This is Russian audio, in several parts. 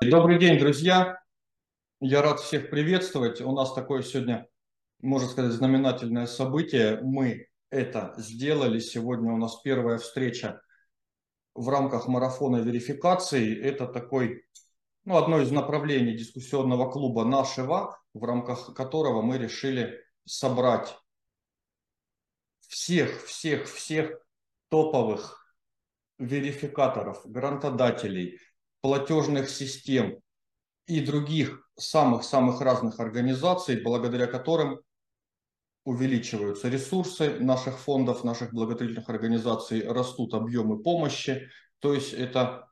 Добрый день, друзья. Я рад всех приветствовать. У нас такое сегодня, можно сказать, знаменательное событие. Мы это сделали. Сегодня у нас первая встреча в рамках марафона верификации. Это такой, ну, одно из направлений дискуссионного клуба нашего, в рамках которого мы решили собрать всех, всех, всех топовых верификаторов, грантодателей, платежных систем и других самых-самых разных организаций, благодаря которым увеличиваются ресурсы наших фондов, наших благотворительных организаций, растут объемы помощи. То есть это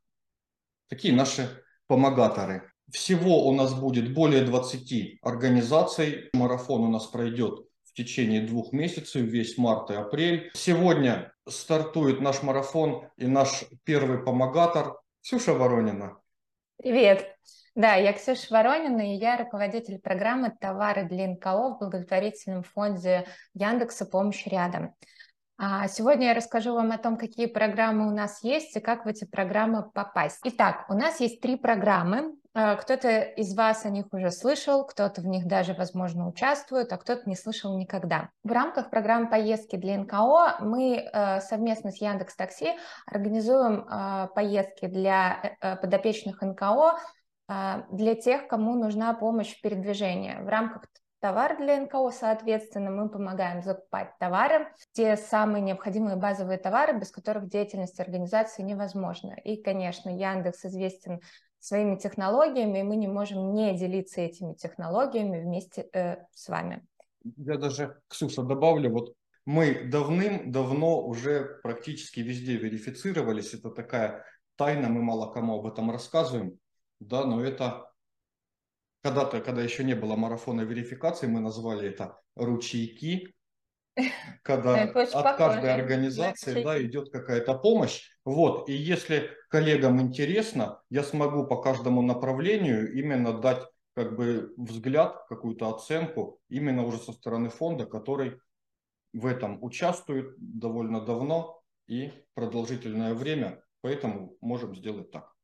такие наши помогаторы. Всего у нас будет более 20 организаций. Марафон у нас пройдет в течение двух месяцев, весь март и апрель. Сегодня стартует наш марафон и наш первый помогатор Ксюша Воронина. Привет. Да, я Ксюша Воронина, и я руководитель программы «Товары для НКО» в благотворительном фонде Яндекса «Помощь рядом». А сегодня я расскажу вам о том, какие программы у нас есть и как в эти программы попасть. Итак, у нас есть три программы. А, кто-то из вас о них уже слышал, кто-то в них даже, возможно, участвует, а кто-то не слышал никогда. В рамках программы поездки для НКО мы э, совместно с Яндекс Такси организуем э, поездки для э, подопечных НКО а, для тех, кому нужна помощь в передвижении. В рамках товар для НКО, соответственно, мы помогаем закупать товары, те самые необходимые базовые товары, без которых деятельность организации невозможна. И, конечно, Яндекс известен своими технологиями, и мы не можем не делиться этими технологиями вместе э, с вами. Я даже, Ксюша, добавлю, вот мы давным-давно уже практически везде верифицировались, это такая тайна, мы мало кому об этом рассказываем, да, но это когда-то, когда еще не было марафона верификации, мы назвали это ручейки, когда от каждой организации да, идет какая-то помощь. Вот, и если коллегам интересно, я смогу по каждому направлению именно дать как бы взгляд, какую-то оценку именно уже со стороны фонда, который в этом участвует довольно давно и продолжительное время, поэтому можем сделать так.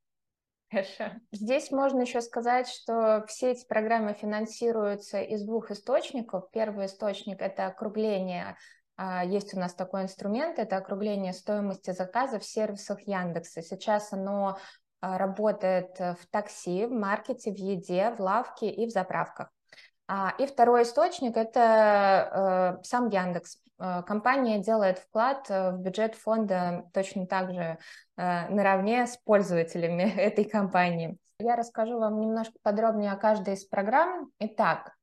Хорошо. Здесь можно еще сказать, что все эти программы финансируются из двух источников. Первый источник – это округление. А, есть у нас такой инструмент – это округление стоимости заказа в сервисах Яндекса. Сейчас оно а, работает в такси, в маркете, в еде, в лавке и в заправках. А, и второй источник – это э, сам Яндекс. Э, компания делает вклад э, в бюджет фонда точно так же наравне с пользователями этой компании. Я расскажу вам немножко подробнее о каждой из программ. Итак,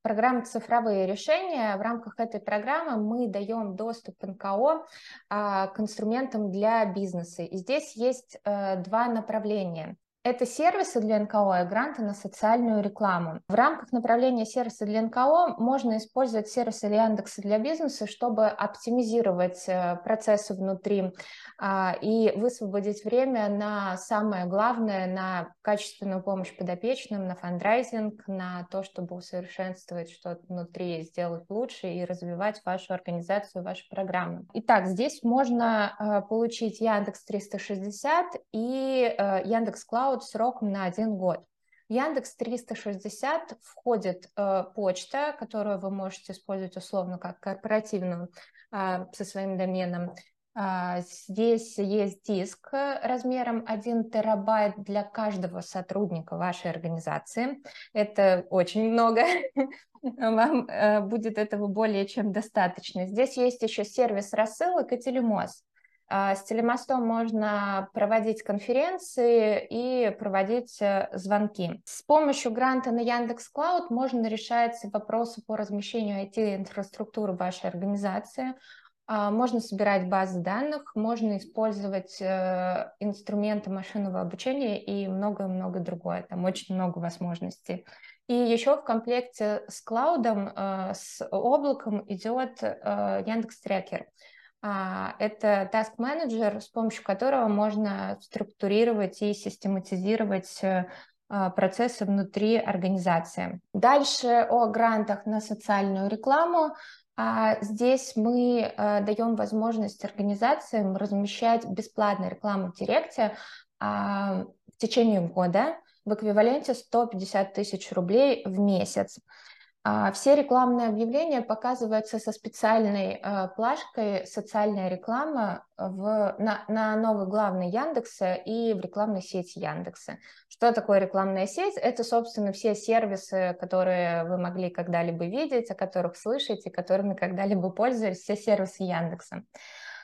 программа «Цифровые решения». В рамках этой программы мы даем доступ НКО к инструментам для бизнеса. И здесь есть два направления. Это сервисы для НКО и гранты на социальную рекламу. В рамках направления сервиса для НКО можно использовать сервисы Яндекса для бизнеса, чтобы оптимизировать э, процессы внутри а, и высвободить время на самое главное, на качественную помощь подопечным, на фандрайзинг, на то, чтобы усовершенствовать что-то внутри, сделать лучше и развивать вашу организацию, ваши программы. Итак, здесь можно э, получить Яндекс 360 и э, Яндекс Клауд Cloud сроком на один год. В Яндекс 360 входит э, почта, которую вы можете использовать условно как корпоративную э, со своим доменом. Э, здесь есть диск размером 1 терабайт для каждого сотрудника вашей организации. Это очень много. Вам э, будет этого более чем достаточно. Здесь есть еще сервис рассылок и телемост. А, с телемостом можно проводить конференции и проводить э, звонки. С помощью гранта на Яндекс Клауд можно решать вопросы по размещению IT-инфраструктуры вашей организации. А, можно собирать базы данных, можно использовать э, инструменты машинного обучения и многое-много другое. Там очень много возможностей. И еще в комплекте с клаудом, э, с облаком идет Яндекс Трекер. А, это Task Manager, с помощью которого можно структурировать и систематизировать э, а, процессы внутри организации. Дальше о грантах на социальную рекламу. А, здесь мы э, даем возможность организациям размещать бесплатную рекламу в Директе в течение года в эквиваленте 150 тысяч рублей в месяц. А, все рекламные объявления показываются со специальной э, плашкой «Социальная реклама» в, на, на новой главной Яндекса и в рекламной сети Яндекса. Что такое рекламная сеть? Это, собственно, все сервисы, которые вы могли когда-либо видеть, о которых слышите, которыми когда-либо пользовались, все сервисы Яндекса.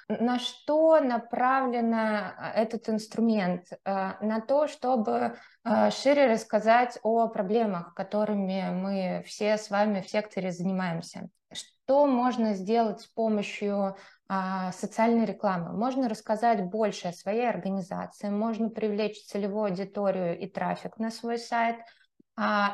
На что направлен а, этот инструмент? А, на то, чтобы а, шире рассказать о проблемах, которыми мы все с вами в секторе занимаемся. Что можно сделать с помощью социальной рекламы? Можно рассказать больше о своей организации, можно привлечь целевую аудиторию и трафик на свой сайт,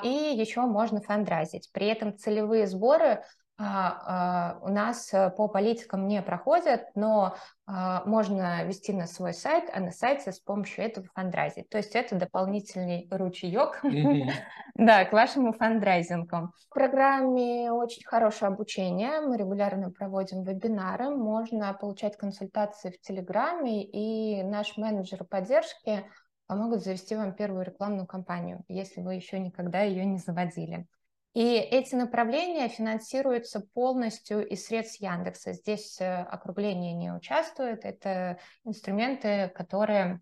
и еще можно фандрайзить. При этом целевые сборы а, а, у нас э, по политикам не проходят, но а, можно вести на свой сайт, а на сайте с помощью этого фандрайзить. То есть это дополнительный ручеек да, к вашему фандрайзингу. В программе очень хорошее обучение. Мы регулярно проводим вебинары. Можно получать консультации в Телеграме, и наш менеджер поддержки помогут завести вам первую рекламную кампанию, если вы еще никогда ее не заводили. И эти направления финансируются полностью из средств Яндекса. Здесь э, округление не участвует. Это инструменты, которые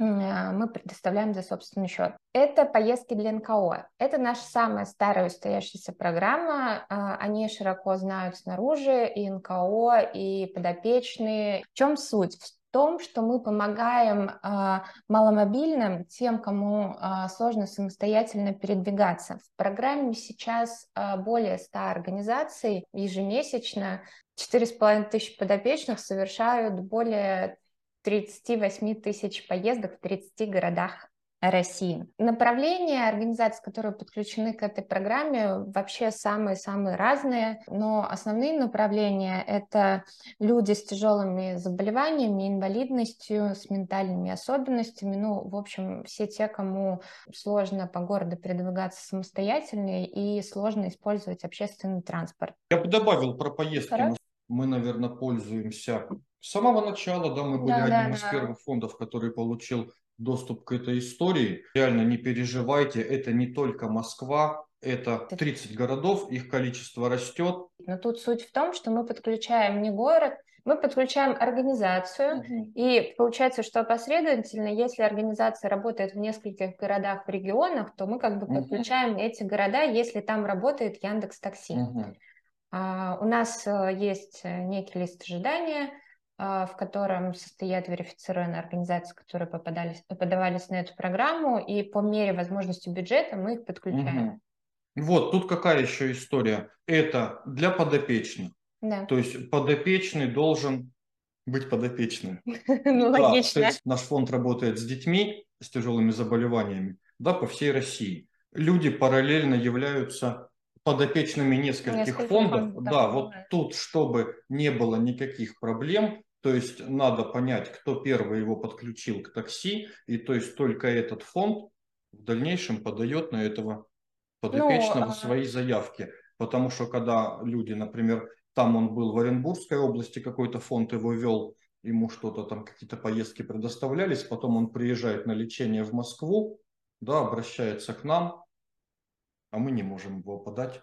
мы предоставляем за собственный счет. Это поездки для НКО. Это наша самая старая устоявшаяся программа. А, они широко знают снаружи и НКО, и подопечные. В чем суть? Том, что мы помогаем а, маломобильным, тем, кому а, сложно самостоятельно передвигаться. В программе сейчас а, более 100 организаций ежемесячно. 4,5 тысяч подопечных совершают более 38 тысяч поездок в 30 городах России. Направления организаций, которые подключены к этой программе, вообще самые-самые разные, но основные направления — это люди с тяжелыми заболеваниями, инвалидностью, с ментальными особенностями, ну, в общем, все те, кому сложно по городу передвигаться самостоятельно и сложно использовать общественный транспорт. Я бы добавил про поездки. Хорошо. Мы, наверное, пользуемся с самого начала, да, мы были да, одним да, из да. первых фондов, который получил доступ к этой истории. Реально не переживайте, это не только Москва, это 30 городов, их количество растет. Но тут суть в том, что мы подключаем не город, мы подключаем организацию, uh-huh. и получается, что последовательно, если организация работает в нескольких городах, в регионах, то мы как бы подключаем uh-huh. эти города, если там работает Яндекс Такси. Uh-huh. А, у нас э, есть э, некий лист ожидания, в котором состоят верифицированные организации, которые попадались, подавались на эту программу, и по мере возможности бюджета мы их подключаем. Угу. Вот, тут какая еще история. Это для подопечных. Да. То есть подопечный должен быть подопечным. Ну, логично. Наш фонд работает с детьми с тяжелыми заболеваниями, да, по всей России. Люди параллельно являются подопечными нескольких фондов. Да, вот тут, чтобы не было никаких проблем, то есть надо понять, кто первый его подключил к такси, и то есть только этот фонд в дальнейшем подает на этого подопечного ну, свои заявки. Потому что когда люди, например, там он был в Оренбургской области, какой-то фонд его вел, ему что-то там, какие-то поездки предоставлялись, потом он приезжает на лечение в Москву, да, обращается к нам, а мы не можем его подать,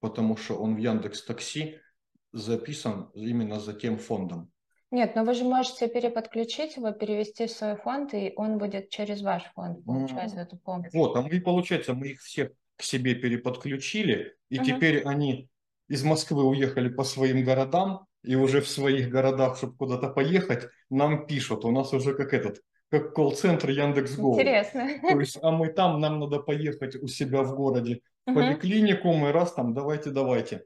потому что он в Яндекс Такси записан именно за тем фондом. Нет, но вы же можете переподключить его, перевести в свой фонд, и он будет через ваш фонд получать mm. эту помощь. Вот, а мы, получается, мы их всех к себе переподключили, и uh-huh. теперь они из Москвы уехали по своим городам, и уже в своих городах, чтобы куда-то поехать, нам пишут. У нас уже как этот, как колл-центр Яндекс.Го. Интересно. То есть, а мы там, нам надо поехать у себя в городе в uh-huh. поликлинику, мы раз там, давайте, давайте.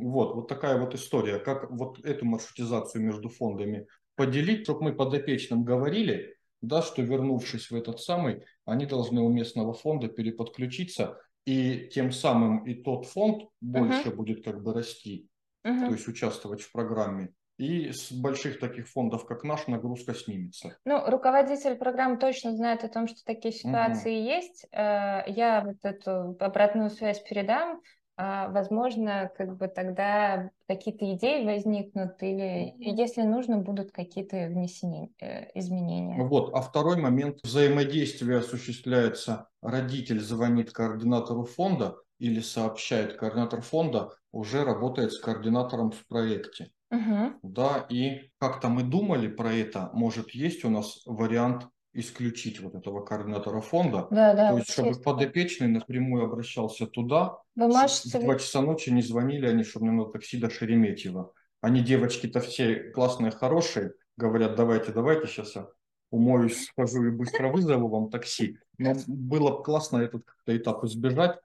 Вот, вот такая вот история, как вот эту маршрутизацию между фондами поделить, чтобы мы подопечным говорили, да, что вернувшись в этот самый, они должны у местного фонда переподключиться, и тем самым и тот фонд больше uh-huh. будет как бы расти, uh-huh. то есть участвовать в программе. И с больших таких фондов, как наш, нагрузка снимется. Ну, руководитель программы точно знает о том, что такие ситуации угу. есть. Э, я вот эту обратную связь передам. А, возможно, как бы тогда какие-то идеи возникнут, или если нужно, будут какие-то внесения, э, изменения. Вот, а второй момент взаимодействия осуществляется, родитель звонит координатору фонда или сообщает координатор фонда, уже работает с координатором в проекте. Угу. Да, и как-то мы думали про это, может есть у нас вариант исключить вот этого координатора фонда. Да, да, То есть, чтобы подопечный напрямую обращался туда, Вы можете... в 2 часа ночи не звонили они, чтобы мне на такси до Шереметьево. Они, девочки-то все классные, хорошие, говорят, давайте, давайте, сейчас я умоюсь, схожу и быстро вызову вам такси. Но было бы классно этот этап избежать.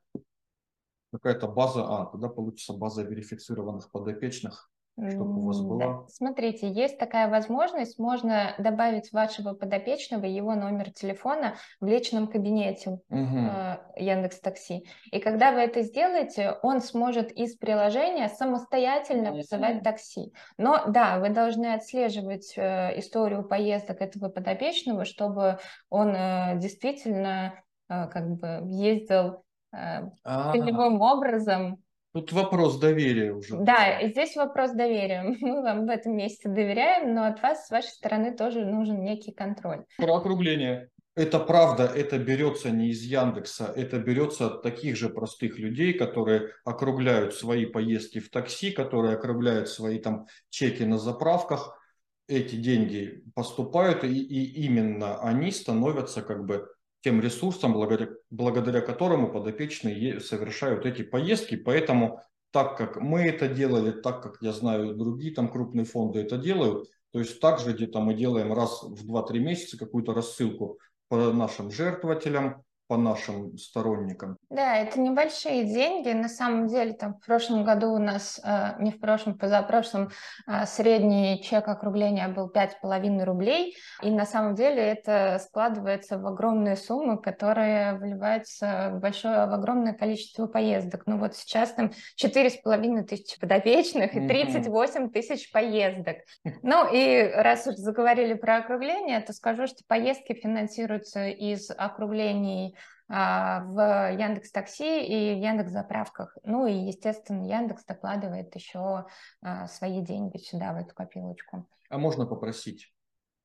Какая-то база, а, тогда получится база верифицированных подопечных чтобы у вас была? Смотрите, есть такая возможность, можно добавить вашего подопечного его номер телефона в личном кабинете угу. э, Яндекс Такси. И когда вы это сделаете, он сможет из приложения самостоятельно вызывать такси. Но да, вы должны отслеживать э, историю поездок этого подопечного, чтобы он э, действительно э, как бы ездил э, целевым образом Тут вопрос доверия уже. Да, здесь вопрос доверия. Мы вам в этом месте доверяем, но от вас, с вашей стороны, тоже нужен некий контроль. Про округление. Это правда, это берется не из Яндекса, это берется от таких же простых людей, которые округляют свои поездки в такси, которые округляют свои там чеки на заправках. Эти деньги поступают, и, и именно они становятся как бы тем ресурсом, благодаря, благодаря которому подопечные совершают эти поездки. Поэтому так как мы это делали, так как я знаю, другие там крупные фонды это делают, то есть также где-то мы делаем раз в 2-3 месяца какую-то рассылку по нашим жертвователям, по нашим сторонникам. Да, это небольшие деньги. На самом деле, там в прошлом году у нас, э, не в прошлом, позапрошлом, э, средний чек округления был 5,5 рублей. И на самом деле это складывается в огромные суммы, которые вливаются в большое, в огромное количество поездок. Ну вот сейчас там 4,5 тысячи подопечных и 38 тысяч поездок. Ну и раз уж заговорили про округление, то скажу, что поездки финансируются из округлений в Яндекс Такси и в Яндекс Заправках. Ну и, естественно, Яндекс докладывает еще а, свои деньги сюда, в эту копилочку. А можно попросить,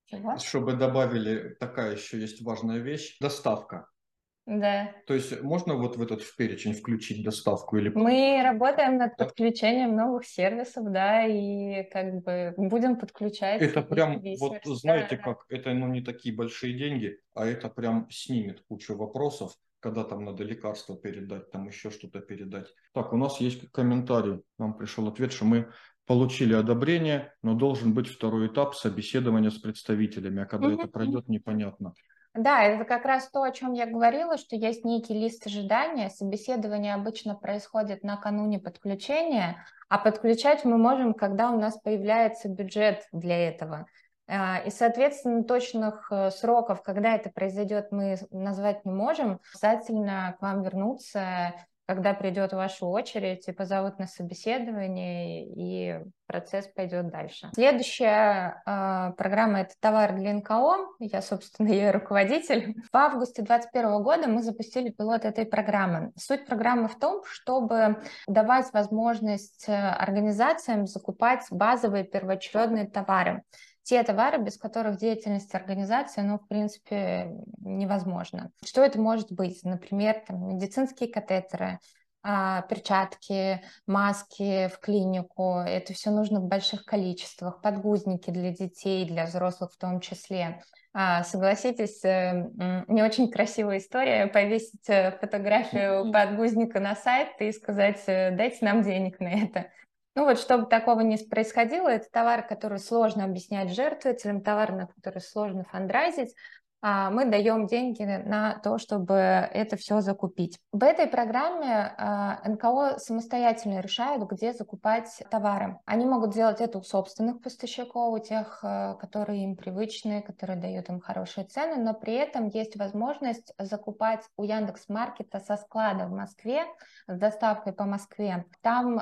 Чего? чтобы добавили, такая еще есть важная вещь, доставка. Да. То есть можно вот в этот в перечень включить доставку или... Мы работаем над подключением новых сервисов, да, и как бы будем подключать. Это прям, вот знаете да, как, это ну не такие большие деньги, а это прям снимет кучу вопросов, когда там надо лекарства передать, там еще что-то передать. Так, у нас есть комментарий, нам пришел ответ, что мы получили одобрение, но должен быть второй этап собеседования с представителями, а когда mm-hmm. это пройдет, непонятно. Да, это как раз то, о чем я говорила, что есть некий лист ожидания. Собеседование обычно происходит накануне подключения, а подключать мы можем, когда у нас появляется бюджет для этого. А, и, соответственно, точных э, сроков, когда это произойдет, мы назвать не можем. Обязательно к вам вернуться когда придет ваша очередь и позовут на собеседование, и процесс пойдет дальше. Следующая э, программа – это товар для НКО. Я, собственно, ее руководитель. В августе 2021 года мы запустили пилот этой программы. Суть программы в том, чтобы давать возможность э, организациям закупать базовые первоочередные товары те товары, без которых деятельность организации, ну, в принципе, невозможно. Что это может быть? Например, там, медицинские катетеры, а, перчатки, маски в клинику. Это все нужно в больших количествах. Подгузники для детей, для взрослых в том числе. А, согласитесь, э, не очень красивая история повесить э, фотографию подгузника на сайт и сказать, э, дайте нам денег на это. Ну вот, чтобы такого не происходило, это товар, который сложно объяснять жертвователям, товар, на который сложно фандрайзить, мы даем деньги на то, чтобы это все закупить. В этой программе а, НКО самостоятельно решают, где закупать товары. Они могут сделать это у собственных поставщиков, у тех, а, которые им привычны, которые дают им хорошие цены, но при этом есть возможность закупать у Яндекс Маркета со склада в Москве с доставкой по Москве. Там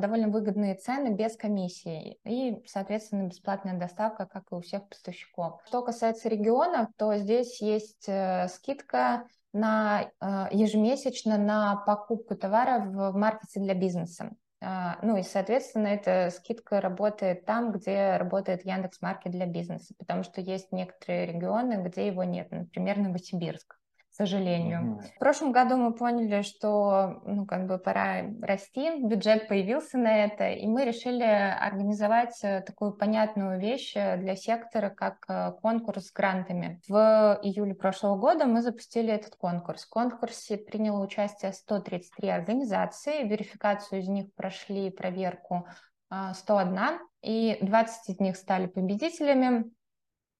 довольно выгодные цены без комиссии и, соответственно, бесплатная доставка, как и у всех поставщиков. Что касается регионов, то здесь есть э, скидка на ежемесячно на покупку товаров в маркете для бизнеса. Ну и, соответственно, эта скидка работает там, где работает Яндекс Маркет для бизнеса, потому что есть некоторые регионы, где его нет, например, Новосибирск сожалению. Угу. В прошлом году мы поняли, что ну, как бы пора расти, бюджет появился на это, и мы решили организовать э, такую понятную вещь э, для сектора, как э, конкурс с грантами. В июле прошлого года мы запустили этот конкурс. В конкурсе приняло участие 133 организации, верификацию из них прошли проверку 101, и 20 из них стали победителями,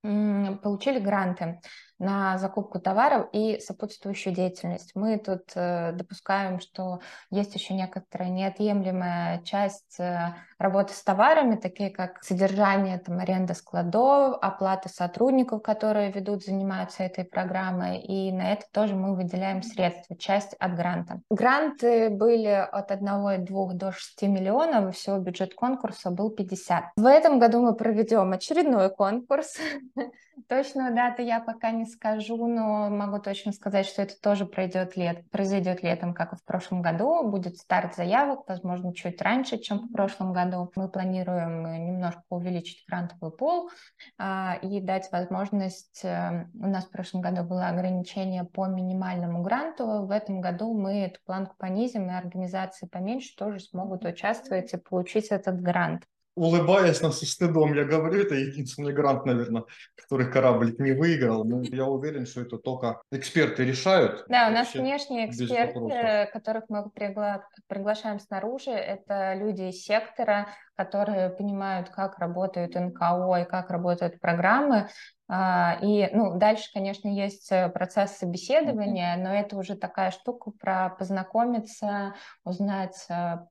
получили гранты на закупку товаров и сопутствующую деятельность. Мы тут э, допускаем, что есть еще некоторая неотъемлемая часть э, работы с товарами, такие как содержание, там, аренда складов, оплата сотрудников, которые ведут, занимаются этой программой, и на это тоже мы выделяем средства, часть от гранта. Гранты были от 1,2 до 6 миллионов, и всего бюджет конкурса был 50. В этом году мы проведем очередной конкурс. Точную дату я пока не скажу, но могу точно сказать, что это тоже пройдет лет, произойдет летом, как и в прошлом году. Будет старт заявок, возможно, чуть раньше, чем в прошлом году. Мы планируем немножко увеличить грантовый пол а, и дать возможность... А, у нас в прошлом году было ограничение по минимальному гранту. В этом году мы эту планку понизим, и организации поменьше тоже смогут участвовать и получить этот грант улыбаясь, но со стыдом я говорю, это единственный грант, наверное, который кораблик не выиграл. Но я уверен, что это только эксперты решают. Да, у нас внешние эксперты, которых мы пригла... приглашаем снаружи, это люди из сектора, которые понимают, как работают НКО и как работают программы. А, и ну, дальше, конечно, есть процесс собеседования, но это уже такая штука про познакомиться, узнать а,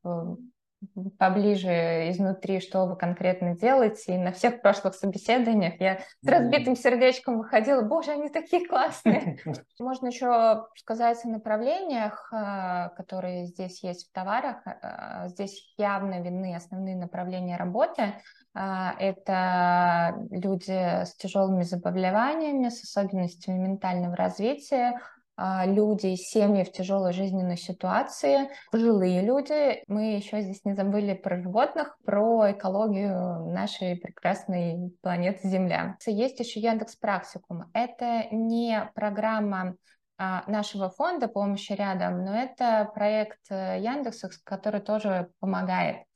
поближе изнутри, что вы конкретно делаете. И на всех прошлых собеседованиях я с разбитым сердечком выходила, боже, они такие классные. Можно еще сказать о направлениях, а, которые здесь есть в товарах. А, здесь явно видны основные направления работы. А, это люди с тяжелыми заболеваниями, с особенностями ментального развития, люди, семьи в тяжелой жизненной ситуации, пожилые люди. Мы еще здесь не забыли про животных, про экологию нашей прекрасной планеты Земля. Есть еще Яндекс Практикум. Это не программа а, нашего фонда помощи рядом, но это проект э, Яндекса, который тоже помогает а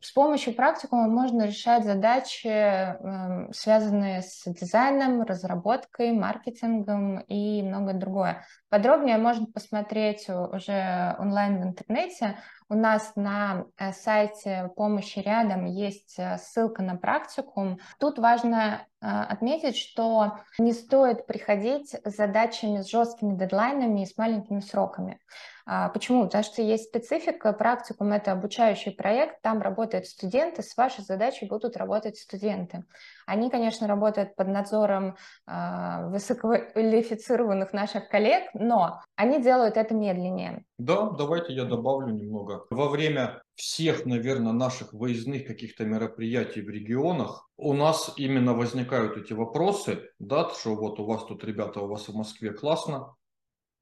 с помощью практикума можно решать задачи, эм, связанные с дизайном, разработкой, маркетингом и многое другое. Подробнее можно посмотреть уже онлайн в интернете. У нас на э, сайте помощи рядом есть э, ссылка на практикум. Тут важно э, отметить, что не стоит приходить с задачами с жесткими дедлайнами и с маленькими сроками. А, почему? Потому что есть специфика, практикум – это обучающий проект, там работают студенты, с вашей задачей будут работать студенты. Они, конечно, работают под надзором э, высококвалифицированных наших коллег, но они делают это медленнее. Да, давайте я добавлю немного. Во время всех, наверное, наших выездных каких-то мероприятий в регионах у нас именно возникают эти вопросы, да, что вот у вас тут, ребята, у вас в Москве классно,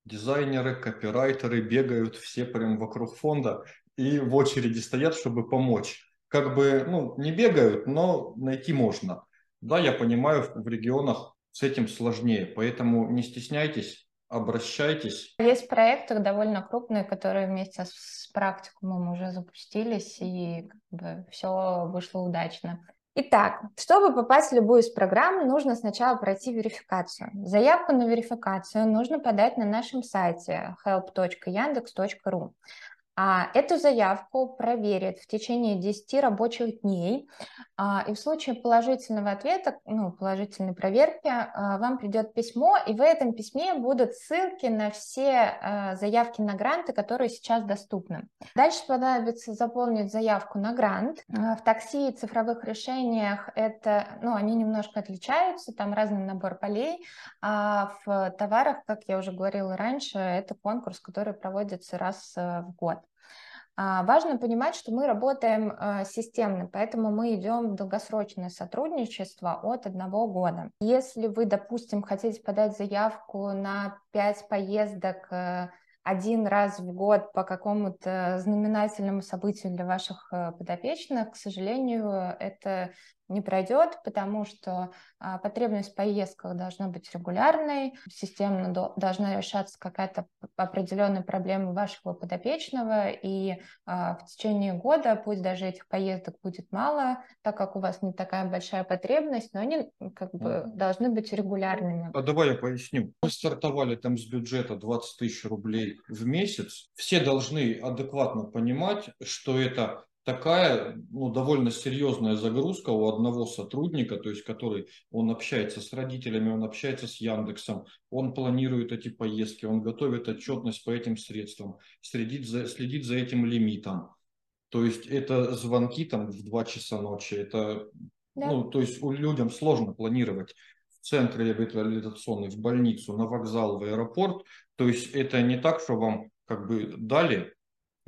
дизайнеры, копирайтеры бегают все прям вокруг фонда и в очереди стоят, чтобы помочь. Как бы, ну, не бегают, но найти можно. Да, я понимаю, в регионах с этим сложнее, поэтому не стесняйтесь, обращайтесь. Есть проекты довольно крупные, которые вместе с практикумом уже запустились, и как бы все вышло удачно. Итак, чтобы попасть в любую из программ, нужно сначала пройти верификацию. Заявку на верификацию нужно подать на нашем сайте help.yandex.ru. А эту заявку проверят в течение 10 рабочих дней, и в случае положительного ответа, ну, положительной проверки, а, вам придет письмо, и в этом письме будут ссылки на все а, заявки на гранты, которые сейчас доступны. Дальше понадобится заполнить заявку на грант. В такси и цифровых решениях это, ну, они немножко отличаются, там разный набор полей, а в товарах, как я уже говорила раньше, это конкурс, который проводится раз в год. А, важно понимать, что мы работаем а, системно, поэтому мы идем в долгосрочное сотрудничество от одного года. Если вы, допустим, хотите подать заявку на 5 поездок э, один раз в год по какому-то знаменательному событию для ваших э, подопечных, к сожалению, это не пройдет, потому что а, потребность в поездках должна быть регулярной, системно до, должна решаться какая-то определенная проблема вашего подопечного, и а, в течение года, пусть даже этих поездок будет мало, так как у вас не такая большая потребность, но они как бы должны быть регулярными. А давай я поясню. Мы стартовали там с бюджета 20 тысяч рублей в месяц. Все должны адекватно понимать, что это такая ну, довольно серьезная загрузка у одного сотрудника, то есть который он общается с родителями, он общается с Яндексом, он планирует эти поездки, он готовит отчетность по этим средствам, следит за, следит за этим лимитом. То есть это звонки там в 2 часа ночи, это, да. ну, то есть у людям сложно планировать в центре реабилитационный, в больницу, на вокзал, в аэропорт. То есть это не так, что вам как бы дали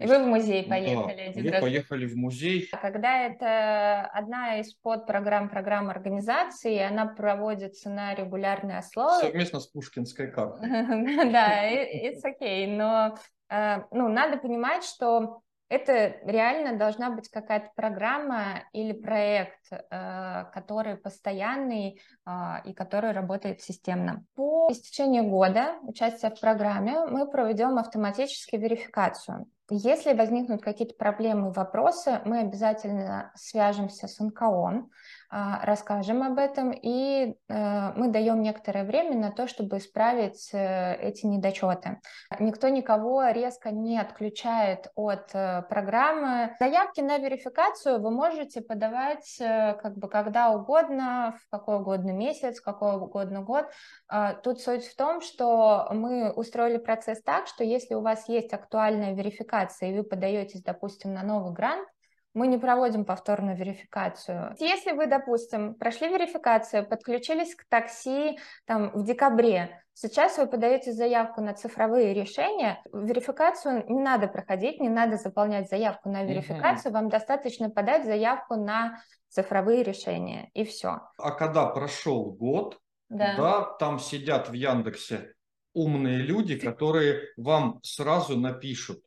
и вы в музей поехали да, один раз. поехали в музей. Когда это одна из подпрограмм программ организации, она проводится на регулярной основе. Совместно с Пушкинской картой. Да, it's okay, но э, ну, надо понимать, что это реально должна быть какая-то программа или проект, э, который постоянный а, и который работает системно. По истечении года участия в программе мы проведем автоматически верификацию. Если возникнут какие-то проблемы и вопросы, мы обязательно свяжемся с НКО, расскажем об этом, и э, мы даем некоторое время на то, чтобы исправить э, эти недочеты. Никто никого резко не отключает от э, программы. Заявки на верификацию вы можете подавать как бы когда угодно, в какой угодно месяц, в какой угодно год. А, тут суть в том, что мы устроили процесс так, что если у вас есть актуальная верификация, и вы подаетесь, допустим, на новый грант, мы не проводим повторную верификацию. Если вы, допустим, прошли верификацию, подключились к такси там, в декабре, сейчас вы подаете заявку на цифровые решения, верификацию не надо проходить, не надо заполнять заявку на верификацию, mm-hmm. вам достаточно подать заявку на цифровые решения, и все. А когда прошел год, да. да, там сидят в Яндексе умные люди, которые вам сразу напишут,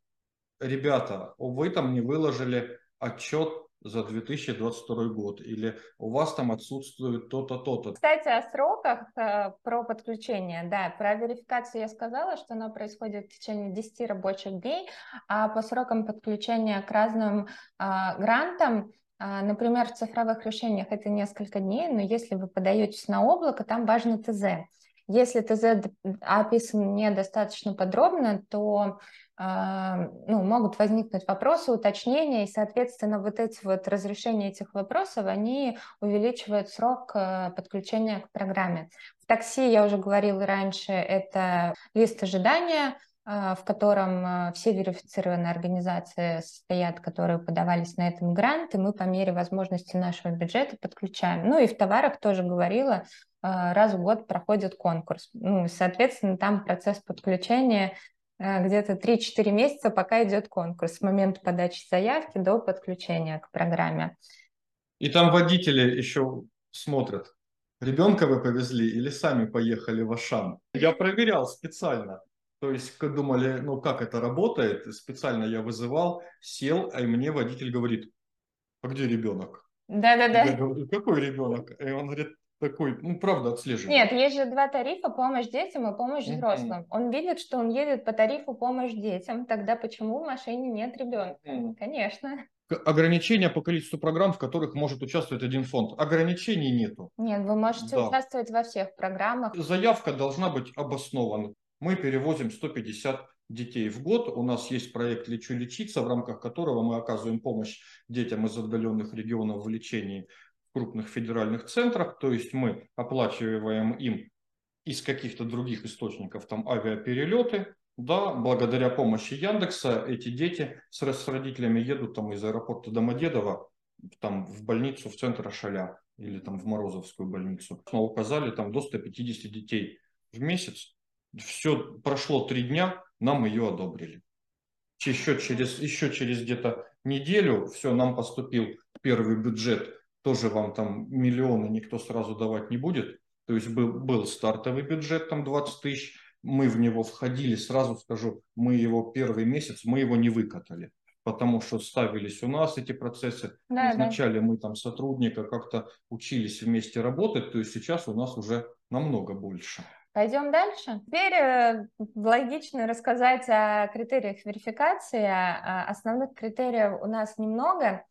ребята, вы там не выложили отчет за 2022 год, или у вас там отсутствует то-то, то-то. Кстати, о сроках э, про подключение, да, про верификацию я сказала, что она происходит в течение 10 рабочих дней, а по срокам подключения к разным а, грантам а, Например, в цифровых решениях это несколько дней, но если вы подаетесь на облако, там важно ТЗ. Если ТЗ описан недостаточно подробно, то ну, могут возникнуть вопросы, уточнения, и, соответственно, вот эти вот разрешения этих вопросов, они увеличивают срок э, подключения к программе. В такси, я уже говорила раньше, это лист ожидания, а, в котором а, все верифицированные организации стоят, которые подавались на этот грант, и мы по мере возможности нашего бюджета подключаем. Ну и в товарах тоже говорила, раз в год проходит конкурс. Ну, соответственно, там процесс подключения Э, где-то 3-4 месяца, пока идет конкурс, с момента подачи заявки до подключения к программе. И там водители еще смотрят, ребенка вы повезли или сами поехали в Ашан. Я проверял специально. То есть думали, ну как это работает, специально я вызывал, сел, а мне водитель говорит, а где ребенок? Да-да-да. Я говорю, какой ребенок? И он говорит, такой, ну, правда, отслеживает. Нет, есть же два тарифа, помощь детям и помощь взрослым. Mm-hmm. Он видит, что он едет по тарифу помощь детям, тогда почему в машине нет ребенка? Mm-hmm. Конечно. Ограничения по количеству программ, в которых может участвовать один фонд. Ограничений нету. Нет, вы можете да. участвовать во всех программах. Заявка должна быть обоснована. Мы перевозим 150 детей в год. У нас есть проект «Лечу лечиться», в рамках которого мы оказываем помощь детям из отдаленных регионов в лечении крупных федеральных центрах, то есть мы оплачиваем им из каких-то других источников там авиаперелеты, да, благодаря помощи Яндекса эти дети с, родителями едут там из аэропорта Домодедово там в больницу в центр Шаля или там в Морозовскую больницу. Мы указали там до 150 детей в месяц. Все прошло три дня, нам ее одобрили. еще через, еще через где-то неделю, все, нам поступил первый бюджет, тоже вам там миллионы никто сразу давать не будет. То есть был, был стартовый бюджет, там 20 тысяч, мы в него входили, сразу скажу, мы его первый месяц, мы его не выкатали, потому что ставились у нас эти процессы. Да, Вначале да. мы там сотрудника как-то учились вместе работать, то есть сейчас у нас уже намного больше. Пойдем дальше. Теперь э, логично рассказать о критериях верификации. Основных критериев у нас немного.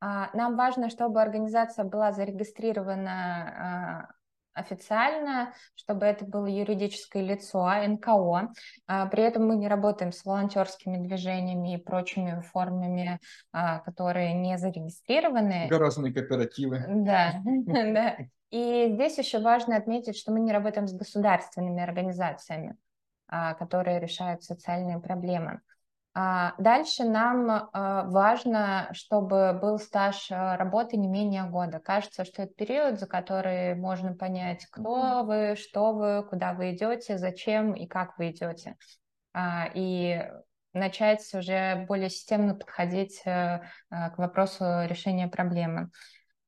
А, нам важно, чтобы организация была зарегистрирована а, официально, чтобы это было юридическое лицо, НКО. А, при этом мы не работаем с волонтерскими движениями и прочими формами, которые не зарегистрированы. Разные кооперативы. Да, да. И здесь еще важно отметить, что мы не работаем с государственными организациями, которые решают социальные проблемы. А, дальше нам а, важно, чтобы был стаж а, работы не менее года. Кажется, что это период, за который можно понять, кто вы, что вы, куда вы идете, зачем и как вы идете. И начать уже более системно подходить э, к вопросу решения проблемы.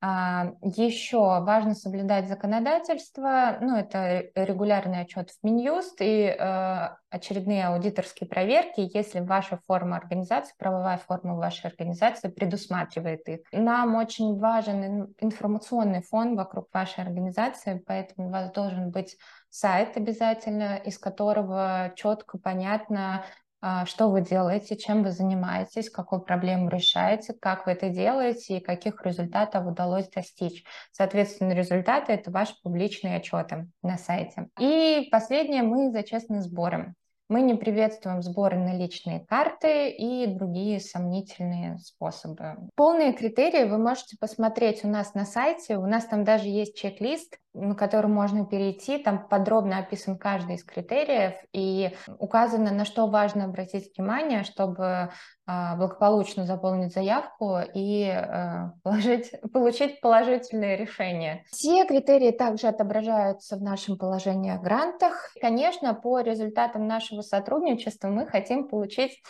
А, Еще важно соблюдать законодательство, ну, это регулярный отчет в Минюст и э, очередные аудиторские проверки, если ваша форма организации, правовая форма вашей организации предусматривает их. Нам очень важен информационный фон вокруг вашей организации, поэтому у вас должен быть сайт обязательно, из которого четко, понятно что вы делаете, чем вы занимаетесь, какую проблему решаете, как вы это делаете и каких результатов удалось достичь. Соответственно, результаты — это ваши публичные отчеты на сайте. И последнее, мы за честные сборы. Мы не приветствуем сборы на личные карты и другие сомнительные способы. Полные критерии вы можете посмотреть у нас на сайте. У нас там даже есть чек-лист, на который можно перейти. Там подробно описан каждый из критериев и указано, на что важно обратить внимание, чтобы а, благополучно заполнить заявку и а, положить, получить положительное решение. Все критерии также отображаются в нашем положении о грантах. Конечно, по результатам нашего сотрудничества мы хотим получить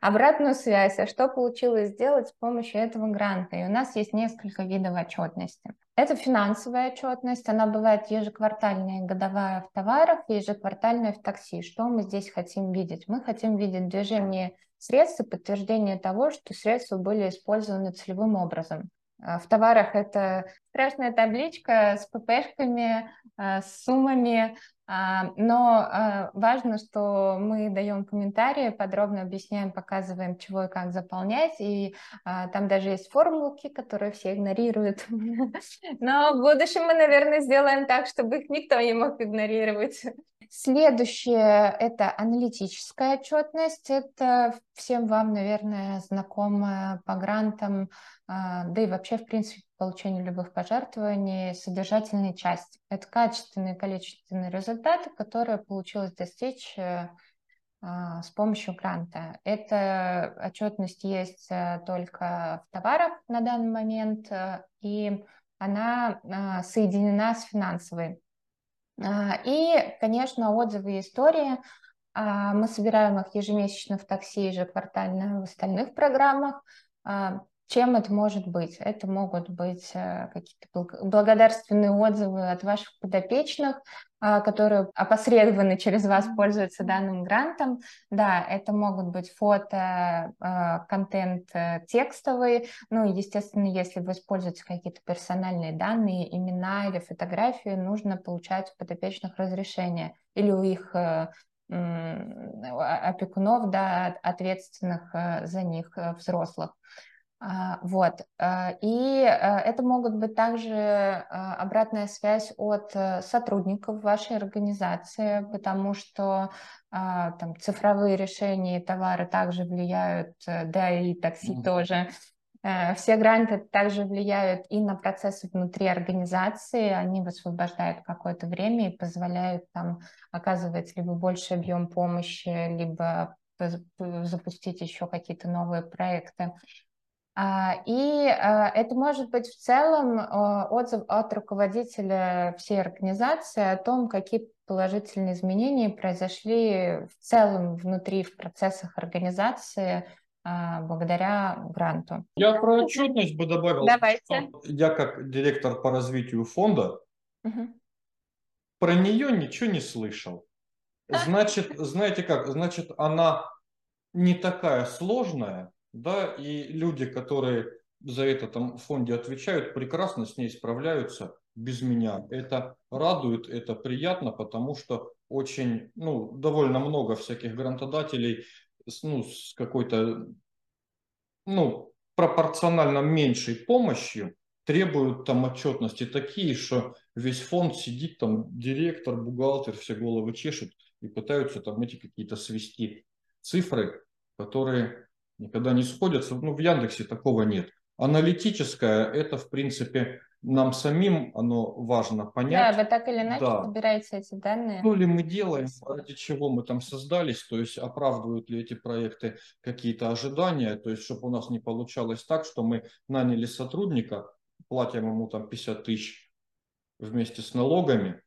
обратную связь, а что получилось сделать с помощью этого гранта. И у нас есть несколько видов отчетности. Это финансовая отчетность, она бывает ежеквартальная и годовая в товарах, ежеквартальная в такси. Что мы здесь хотим видеть? Мы хотим видеть движение средств и подтверждение того, что средства были использованы целевым образом. А в товарах это страшная табличка с ППшками, а, с суммами, но важно, что мы даем комментарии, подробно объясняем, показываем, чего и как заполнять, и там даже есть формулки, которые все игнорируют. Но в будущем мы, наверное, сделаем так, чтобы их никто не мог игнорировать. Следующее – это аналитическая отчетность. Это всем вам, наверное, знакомая по грантам, а, да и вообще, в принципе, получению любых пожертвований, содержательная часть. Это качественные и количественные результаты, которые получилось достичь э, а, с помощью гранта. Эта отчетность есть э, только в товарах на данный момент, э, и она а, соединена с финансовой и, конечно, отзывы и истории. А, мы собираем их ежемесячно в такси, ежеквартально в остальных программах. А, чем это может быть? Это могут быть э, какие-то благодарственные отзывы от ваших подопечных, а, которые опосредованно через вас пользуются данным грантом. Да, это могут быть фото, а, контент э, текстовый. Ну, естественно, если вы используете какие-то персональные данные, имена или фотографии, нужно получать у подопечных разрешение или у их э, опекунов, да, ответственных за них взрослых. А, вот. А, и а, это могут быть также обратная связь от э, сотрудников вашей организации, потому что там цифровые решения и товары также влияют, э, да и такси mm-hmm. тоже. Э, все гранты также влияют и на процессы внутри организации, они высвобождают какое-то время и позволяют там оказывать либо больше объем помощи, либо запустить еще какие-то новые проекты. А, и а, это может быть в целом а, отзыв от руководителя всей организации о том, какие положительные изменения произошли в целом внутри, в процессах организации благодаря гранту? Я про отчетность бы добавил. Давайте. Я как директор по развитию фонда угу. про нее ничего не слышал. Значит, знаете как, значит, она не такая сложная, да, и люди, которые за это там в фонде отвечают, прекрасно с ней справляются без меня. Это радует, это приятно, потому что очень, ну, довольно много всяких грантодателей с, ну, с какой-то, ну, пропорционально меньшей помощью требуют там отчетности такие, что весь фонд сидит там, директор, бухгалтер, все головы чешут и пытаются там эти какие-то свести цифры, которые никогда не сходятся. Ну, в Яндексе такого нет. Аналитическое – это, в принципе, нам самим оно важно понять. Да, вы так или иначе да. собираете эти данные. Что ли мы делаем, ради чего мы там создались, то есть оправдывают ли эти проекты какие-то ожидания, то есть чтобы у нас не получалось так, что мы наняли сотрудника, платим ему там 50 тысяч вместе с налогами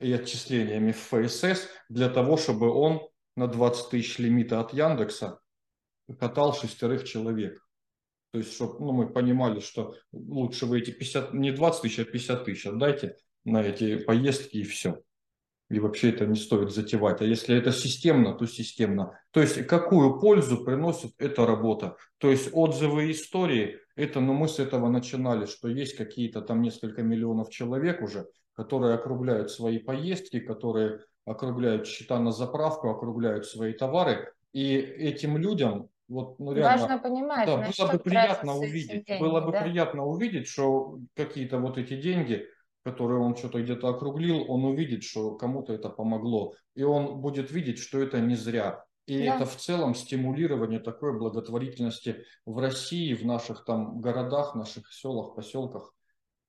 и отчислениями в ФСС для того, чтобы он на 20 тысяч лимита от Яндекса катал шестерых человек. То есть, чтобы ну, мы понимали, что лучше вы эти 50, не 20 тысяч, а 50 тысяч отдайте на эти поездки и все. И вообще это не стоит затевать. А если это системно, то системно. То есть какую пользу приносит эта работа? То есть отзывы и истории, это, ну мы с этого начинали, что есть какие-то там несколько миллионов человек уже, которые округляют свои поездки, которые округляют счета на заправку, округляют свои товары. И этим людям вот, ну, реально, Важно понимать, да, было бы приятно увидеть, деньги, было бы да? приятно увидеть, что какие-то вот эти деньги, которые он что-то где-то округлил, он увидит, что кому-то это помогло, и он будет видеть, что это не зря. И да. это в целом стимулирование такой благотворительности в России, в наших там городах, наших селах, поселках.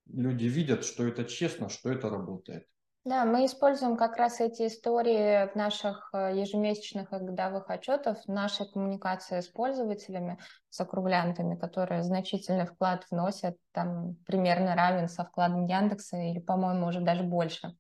Люди видят, что это честно, что это работает. Да, мы используем как раз эти истории в наших э, ежемесячных и годовых отчетах, в нашей коммуникации с пользователями, с округлянтами, которые значительный вклад вносят, там примерно равен со вкладом Яндекса или, по-моему, уже даже больше.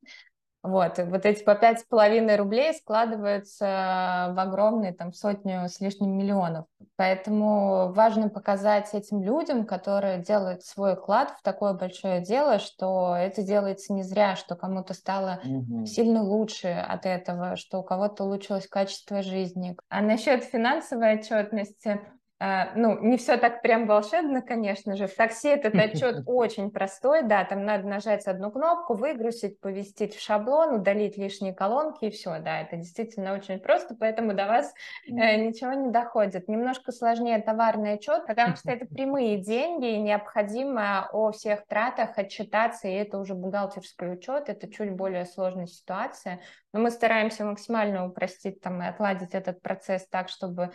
Вот, и вот эти по пять с половиной рублей складываются в огромные там сотню с лишним миллионов. Поэтому важно показать этим людям, которые делают свой вклад в такое большое дело, что это делается не зря, что кому-то стало угу. сильно лучше от этого, что у кого-то улучшилось качество жизни. А насчет финансовой отчетности, ну, не все так прям волшебно, конечно же. В такси этот отчет очень простой, да, там надо нажать одну кнопку, выгрузить, повестить в шаблон, удалить лишние колонки и все, да, это действительно очень просто, поэтому до вас э, ничего не доходит. Немножко сложнее товарный отчет, потому что это прямые деньги, и необходимо о всех тратах отчитаться, и это уже бухгалтерский учет, это чуть более сложная ситуация, но мы стараемся максимально упростить там и отладить этот процесс так, чтобы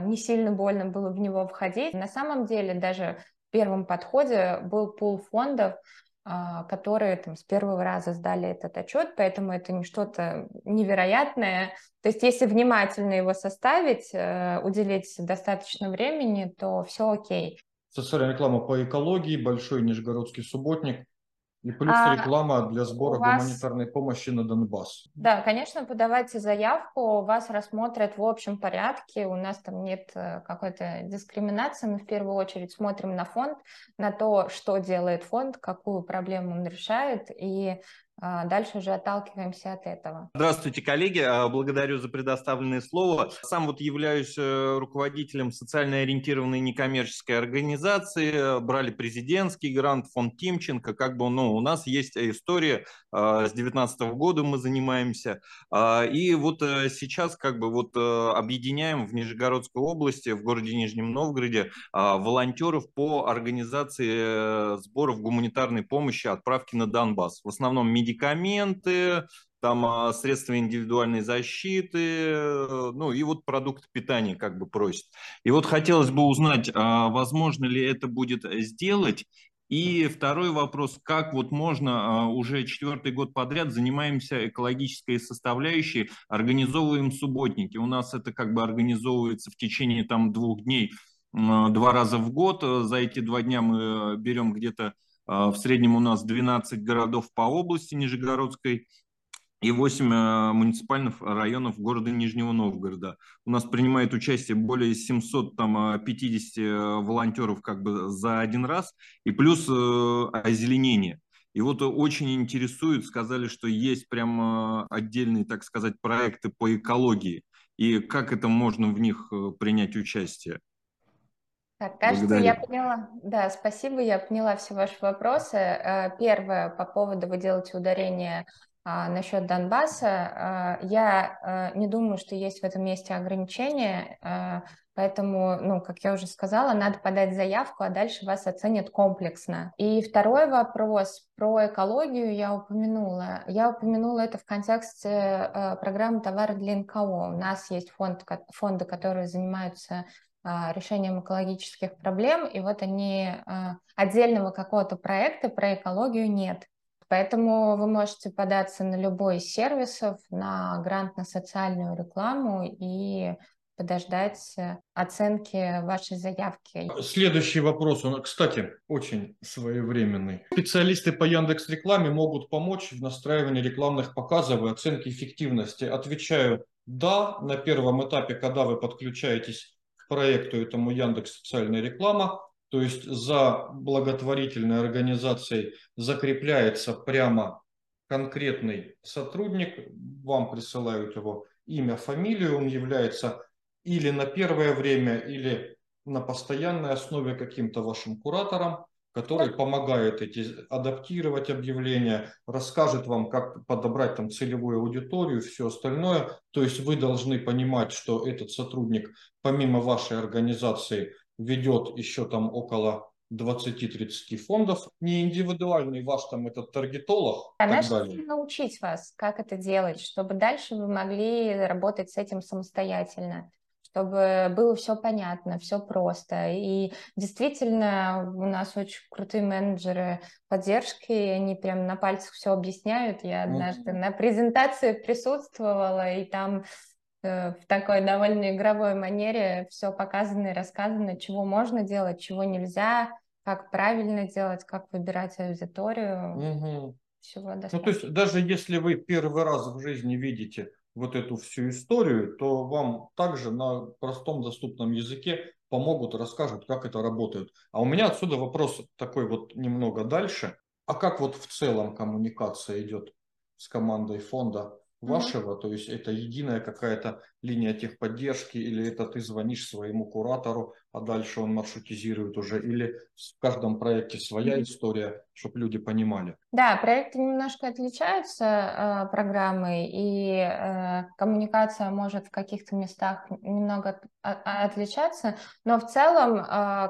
не сильно больно было в него входить. На самом деле даже в первом подходе был пул фондов, э, которые там с первого раза сдали этот отчет, поэтому это не что-то невероятное. То есть если внимательно его составить, э, уделить достаточно времени, то все окей. Социальная реклама по экологии, большой Нижегородский субботник, и плюс а реклама для сбора вас... гуманитарной помощи на Донбасс. Да, конечно, подавайте заявку, вас рассмотрят в общем порядке, у нас там нет э, какой-то дискриминации, мы в первую очередь смотрим на фонд, на то, что делает фонд, какую проблему он решает, и дальше уже отталкиваемся от этого. Здравствуйте, коллеги. А, благодарю за предоставленное слово. Сам вот являюсь э, руководителем социально ориентированной некоммерческой организации. Брали президентский грант, фонд Тимченко. Как бы, ну, у нас есть история. А, с 2019 года мы занимаемся. И вот э, сейчас как бы вот э, объединяем в Нижегородской области, в городе Нижнем Новгороде волонтеров по организации сборов гуманитарной помощи, отправки на Донбасс. В основном медицинские медикаменты, там а, средства индивидуальной защиты, ну и вот продукты питания как бы просят. И вот хотелось бы узнать, а, возможно ли это будет сделать, и второй вопрос, как вот можно, а, уже четвертый год подряд занимаемся экологической составляющей, организовываем субботники. У нас это как бы организовывается в течение там двух дней, два раза в год. За эти два дня мы берем где-то в среднем у нас 12 городов по области Нижегородской и 8 э, муниципальных районов города Нижнего Новгорода. У нас принимает участие более 750 э, волонтеров как бы за один раз, и плюс озеленение. И вот очень интересует, сказали, что есть прямо отдельные, так сказать, проекты по экологии. И как это можно в них принять участие? Так, кажется, Благодарю. я поняла. Да, спасибо, я поняла все ваши вопросы. Первое, по поводу, вы делаете ударение а, насчет Донбасса, а, я а, не думаю, что есть в этом месте ограничения, поэтому, ну, как я уже сказала, надо подать заявку, а дальше вас оценят комплексно. И второй вопрос про экологию я упомянула. Я упомянула это в контексте программы «Товары для НКО». У нас есть фонд, фонды, которые занимаются решением экологических проблем, и вот они а, отдельного какого-то проекта про экологию нет. Поэтому вы можете податься на любой из сервисов, на грант на социальную рекламу и подождать оценки вашей заявки. Следующий вопрос, он, кстати, очень своевременный. Специалисты по Яндекс Рекламе могут помочь в настраивании рекламных показов и оценке эффективности. Отвечаю, да, на первом этапе, когда вы подключаетесь проекту этому Яндекс Социальная реклама, то есть за благотворительной организацией закрепляется прямо конкретный сотрудник, вам присылают его имя, фамилию, он является или на первое время, или на постоянной основе каким-то вашим куратором, который помогает эти, адаптировать объявления, расскажет вам, как подобрать там целевую аудиторию, все остальное. То есть вы должны понимать, что этот сотрудник помимо вашей организации ведет еще там около 20-30 фондов, не индивидуальный ваш там этот таргетолог. А наш научить вас, как это делать, чтобы дальше вы могли работать с этим самостоятельно чтобы было все понятно, все просто. И действительно, у нас очень крутые менеджеры поддержки, и они прям на пальцах все объясняют. Я однажды на презентации присутствовала, и там Э, в такой довольно игровой манере все показано и рассказано, чего можно делать, чего нельзя, как правильно делать, как выбирать аудиторию. Угу. Всего достаточно. Ну, то есть даже если вы первый раз в жизни видите вот эту всю историю, то вам также на простом доступном языке помогут, расскажут, как это работает. А у меня отсюда вопрос такой вот немного дальше. А как вот в целом коммуникация идет с командой фонда? Вашего, mm-hmm. то есть это единая какая-то линия техподдержки, или это ты звонишь своему куратору, а дальше он маршрутизирует уже, или в каждом проекте своя mm-hmm. история, чтобы люди понимали. Да, проекты немножко отличаются э, программы, и э, коммуникация может в каких-то местах немного отличаться, но в целом э,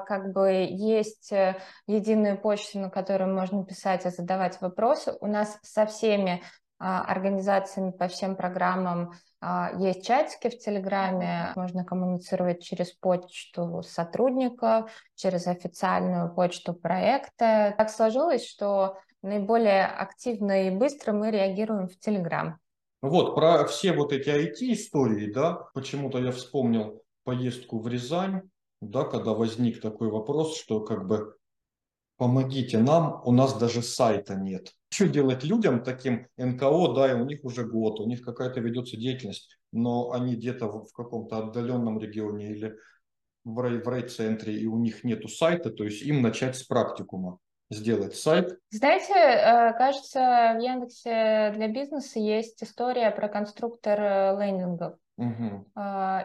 как бы есть э, единую почту, на которую можно писать и задавать вопросы. У нас со всеми а, организациями по всем программам а, есть чатики в Телеграме, можно коммуницировать через почту сотрудников, через официальную почту проекта. Так сложилось, что наиболее активно и быстро мы реагируем в Телеграм. Вот, про все вот эти IT-истории, да, почему-то я вспомнил поездку в Рязань, да, когда возник такой вопрос, что как бы помогите нам, у нас даже сайта нет. Что делать людям таким НКО, да, и у них уже год, у них какая-то ведется деятельность, но они где-то в каком-то отдаленном регионе или в, рай, в райцентре, и у них нету сайта, то есть им начать с практикума сделать сайт. Знаете, э, кажется, в Яндексе для бизнеса есть история про конструктор э, лендингов. Угу.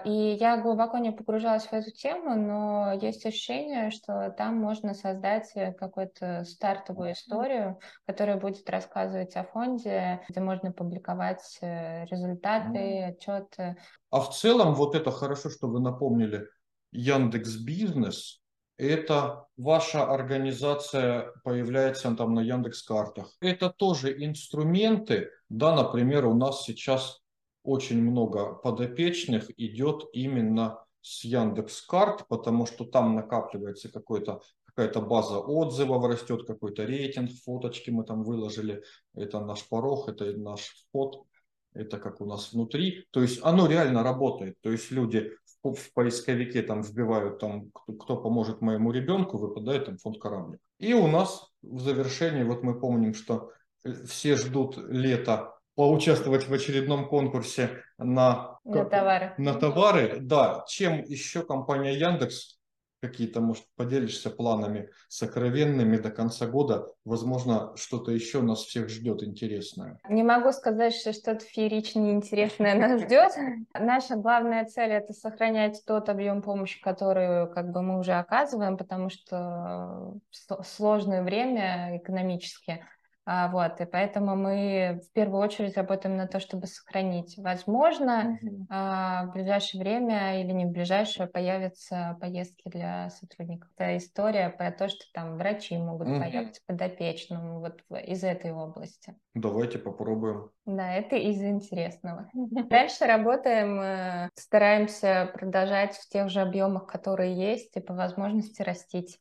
И я глубоко не погружалась в эту тему, но есть ощущение, что там можно создать какую-то стартовую историю, которая будет рассказывать о фонде, где можно публиковать э, результаты, отчеты. А в целом вот это хорошо, что вы напомнили. Яндекс Бизнес – это ваша организация появляется там на Яндекс картах. Это тоже инструменты, да, например, у нас сейчас очень много подопечных идет именно с Яндекс Карт, потому что там накапливается какой-то какая-то база отзывов растет, какой-то рейтинг, фоточки мы там выложили, это наш порог, это наш вход, это как у нас внутри. То есть оно реально работает. То есть люди в, в поисковике там вбивают, там, кто, кто поможет моему ребенку, выпадает там фонд кораблик. И у нас в завершении, вот мы помним, что все ждут лета поучаствовать в очередном конкурсе на, на товары. На товары, да. Чем еще компания Яндекс какие-то, может, поделишься планами сокровенными до конца года? Возможно, что-то еще нас всех ждет интересное. Не могу сказать, что что-то фееричное интересное нас ждет. Наша главная цель — это сохранять тот объем помощи, который как бы мы уже оказываем, потому что сложное время экономически — вот, и поэтому мы в первую очередь работаем на то, чтобы сохранить. Возможно, mm-hmm. в ближайшее время или не в ближайшее появятся поездки для сотрудников. Это история про то, что там врачи могут mm-hmm. поехать подопечным вот из этой области. Давайте попробуем. Да, это из интересного. Дальше работаем, э, стараемся продолжать в тех же объемах, которые есть, и по возможности растить.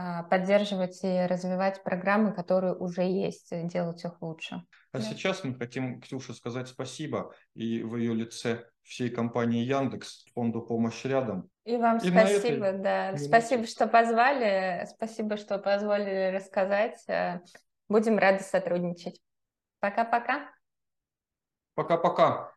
А, поддерживать и развивать программы, которые уже есть, делать их лучше. А да. сейчас мы хотим Ксюше сказать спасибо и в ее лице всей компании Яндекс, фонду «Помощь рядом». И вам и спасибо, этой... да. Минуте. Спасибо, что позвали, спасибо, что позволили рассказать. Э, будем рады сотрудничать. Пока-пока. Пока-пока.